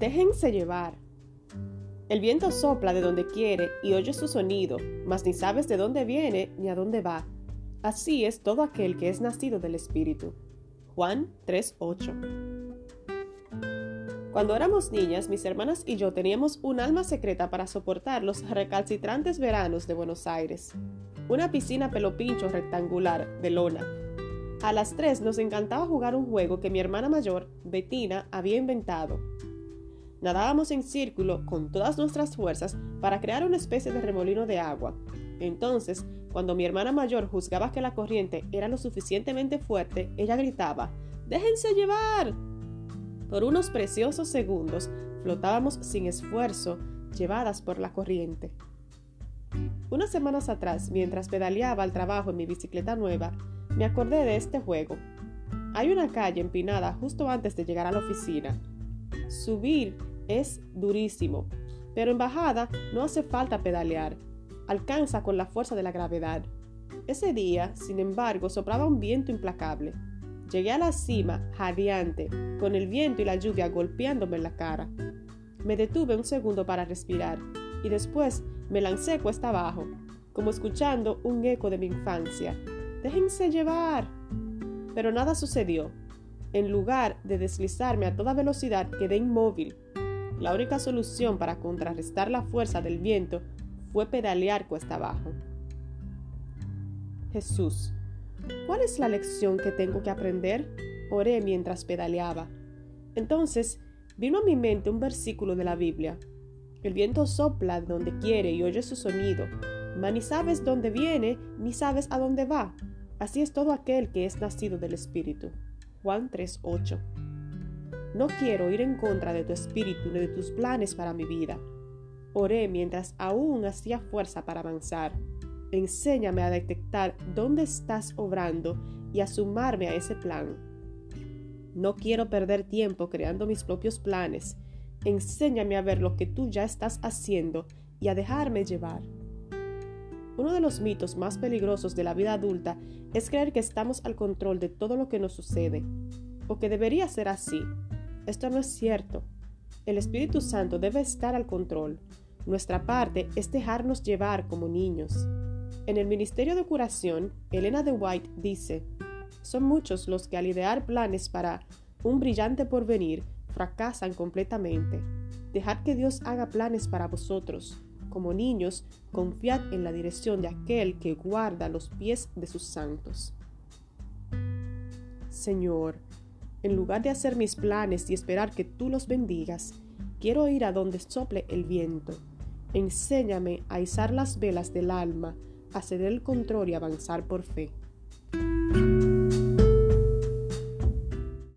Déjense llevar. El viento sopla de donde quiere y oye su sonido, mas ni sabes de dónde viene ni a dónde va. Así es todo aquel que es nacido del Espíritu. Juan 3:8 Cuando éramos niñas, mis hermanas y yo teníamos un alma secreta para soportar los recalcitrantes veranos de Buenos Aires. Una piscina pelopincho rectangular de lona. A las tres nos encantaba jugar un juego que mi hermana mayor, Bettina, había inventado. Nadábamos en círculo con todas nuestras fuerzas para crear una especie de remolino de agua. Entonces, cuando mi hermana mayor juzgaba que la corriente era lo suficientemente fuerte, ella gritaba, ¡Déjense llevar! Por unos preciosos segundos flotábamos sin esfuerzo, llevadas por la corriente. Unas semanas atrás, mientras pedaleaba al trabajo en mi bicicleta nueva, me acordé de este juego. Hay una calle empinada justo antes de llegar a la oficina. Subir es durísimo, pero en bajada no hace falta pedalear. Alcanza con la fuerza de la gravedad. Ese día, sin embargo, soplaba un viento implacable. Llegué a la cima, jadeante, con el viento y la lluvia golpeándome en la cara. Me detuve un segundo para respirar y después me lancé cuesta abajo, como escuchando un eco de mi infancia. Déjense llevar. Pero nada sucedió. En lugar de deslizarme a toda velocidad, quedé inmóvil. La única solución para contrarrestar la fuerza del viento fue pedalear cuesta abajo. Jesús, ¿Cuál es la lección que tengo que aprender? Oré mientras pedaleaba. Entonces vino a mi mente un versículo de la Biblia. El viento sopla donde quiere y oye su sonido, mas ni sabes dónde viene ni sabes a dónde va. Así es todo aquel que es nacido del Espíritu. Juan 3:8. No quiero ir en contra de tu espíritu ni de tus planes para mi vida. Oré mientras aún hacía fuerza para avanzar. Enséñame a detectar dónde estás obrando y a sumarme a ese plan. No quiero perder tiempo creando mis propios planes. Enséñame a ver lo que tú ya estás haciendo y a dejarme llevar. Uno de los mitos más peligrosos de la vida adulta es creer que estamos al control de todo lo que nos sucede, o que debería ser así. Esto no es cierto. El Espíritu Santo debe estar al control. Nuestra parte es dejarnos llevar como niños. En el Ministerio de Curación, Elena de White dice, son muchos los que al idear planes para un brillante porvenir fracasan completamente. Dejad que Dios haga planes para vosotros. Como niños, confiad en la dirección de aquel que guarda los pies de sus santos. Señor, en lugar de hacer mis planes y esperar que tú los bendigas, quiero ir a donde sople el viento. Enséñame a izar las velas del alma a ceder el control y avanzar por fe.